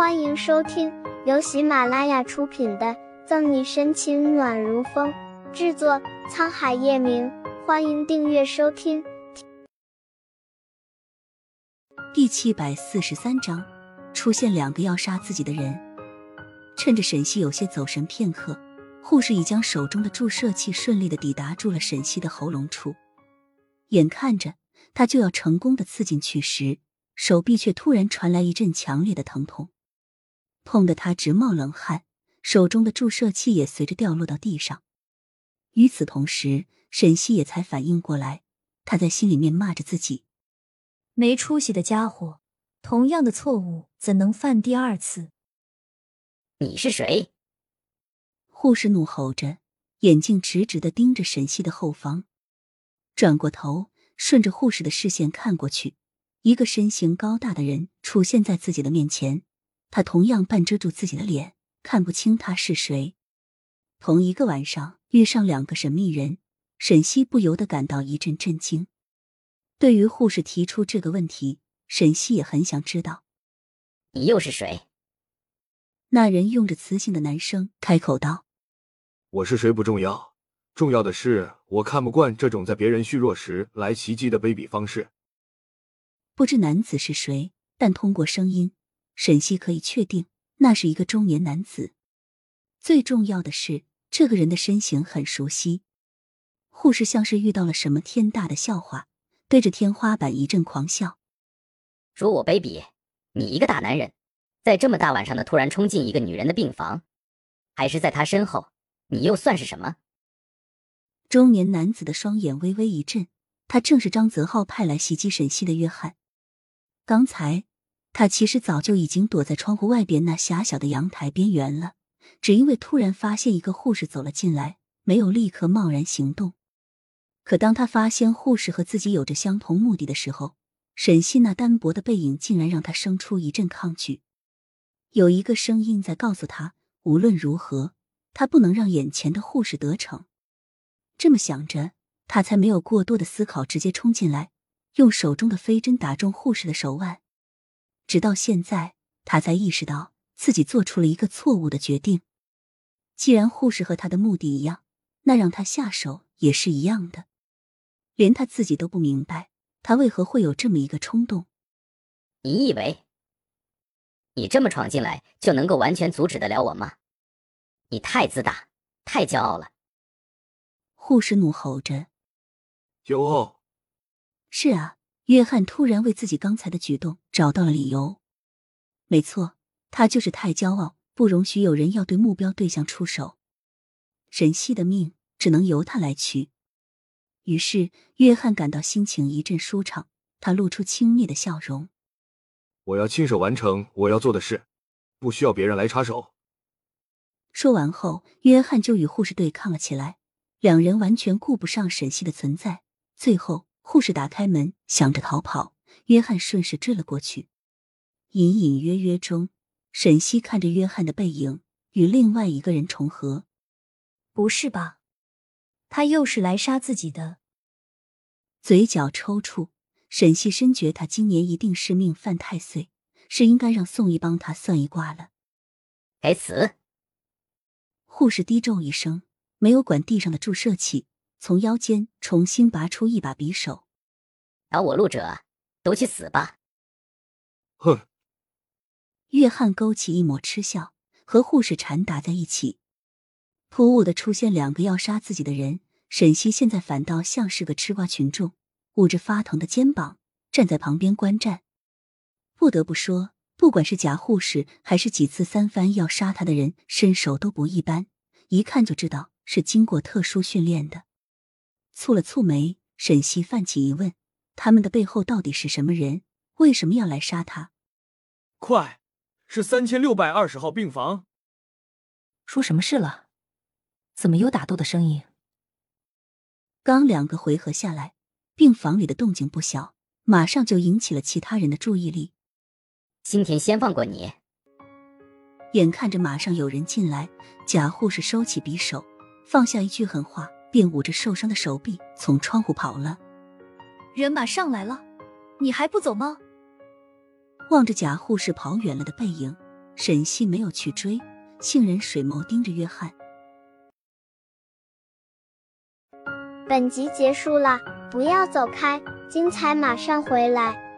欢迎收听由喜马拉雅出品的《赠你深情暖如风》，制作沧海夜明。欢迎订阅收听。第七百四十三章，出现两个要杀自己的人。趁着沈西有些走神片刻，护士已将手中的注射器顺利的抵达住了沈西的喉咙处。眼看着他就要成功的刺进去时，手臂却突然传来一阵强烈的疼痛，痛得他直冒冷汗，手中的注射器也随着掉落到地上。与此同时，沈西也才反应过来，他在心里面骂着自己：“没出息的家伙，同样的错误怎能犯第二次？”你是谁？护士怒吼着，眼睛直直的盯着沈西的后方，转过头，顺着护士的视线看过去，一个身形高大的人出现在自己的面前，他同样半遮住自己的脸，看不清他是谁。同一个晚上遇上两个神秘人，沈西不由得感到一阵震惊。对于护士提出这个问题，沈西也很想知道，你又是谁？那人用着磁性的男声开口道：“我是谁不重要，重要的是我看不惯这种在别人虚弱时来袭击的卑鄙方式。”不知男子是谁，但通过声音，沈西可以确定那是一个中年男子。最重要的是，这个人的身形很熟悉。护士像是遇到了什么天大的笑话，对着天花板一阵狂笑：“说我卑鄙？你一个大男人！”在这么大晚上的突然冲进一个女人的病房，还是在她身后，你又算是什么？中年男子的双眼微微一震，他正是张泽浩派来袭击沈西的约翰。刚才他其实早就已经躲在窗户外边那狭小的阳台边缘了，只因为突然发现一个护士走了进来，没有立刻贸然行动。可当他发现护士和自己有着相同目的的时候，沈西那单薄的背影竟然让他生出一阵抗拒。有一个声音在告诉他，无论如何，他不能让眼前的护士得逞。这么想着，他才没有过多的思考，直接冲进来，用手中的飞针打中护士的手腕。直到现在，他才意识到自己做出了一个错误的决定。既然护士和他的目的一样，那让他下手也是一样的。连他自己都不明白，他为何会有这么一个冲动。你以为？你这么闯进来就能够完全阻止得了我吗？你太自大，太骄傲了！护士怒吼着：“骄傲？是啊！”约翰突然为自己刚才的举动找到了理由。没错，他就是太骄傲，不容许有人要对目标对象出手。沈西的命只能由他来取。于是，约翰感到心情一阵舒畅，他露出轻蔑的笑容。我要亲手完成我要做的事，不需要别人来插手。说完后，约翰就与护士对抗了起来，两人完全顾不上沈西的存在。最后，护士打开门，想着逃跑，约翰顺势追了过去。隐隐约约中，沈西看着约翰的背影与另外一个人重合。不是吧？他又是来杀自己的？嘴角抽搐。沈西深觉他今年一定是命犯太岁，是应该让宋义帮他算一卦了。该死！护士低咒一声，没有管地上的注射器，从腰间重新拔出一把匕首。挡我路者，都去死吧！哼！约翰勾起一抹嗤笑，和护士缠打在一起。突兀的出现两个要杀自己的人，沈西现在反倒像是个吃瓜群众。捂着发疼的肩膀，站在旁边观战。不得不说，不管是假护士，还是几次三番要杀他的人，身手都不一般，一看就知道是经过特殊训练的。蹙了蹙眉，沈西泛起疑问：他们的背后到底是什么人？为什么要来杀他？快，是三千六百二十号病房。出什么事了？怎么有打斗的声音？刚两个回合下来。病房里的动静不小，马上就引起了其他人的注意力。今天先放过你。眼看着马上有人进来，贾护士收起匕首，放下一句狠话，便捂着受伤的手臂从窗户跑了。人马上来了，你还不走吗？望着假护士跑远了的背影，沈西没有去追，杏仁水眸盯着约翰。本集结束了，不要走开，精彩马上回来。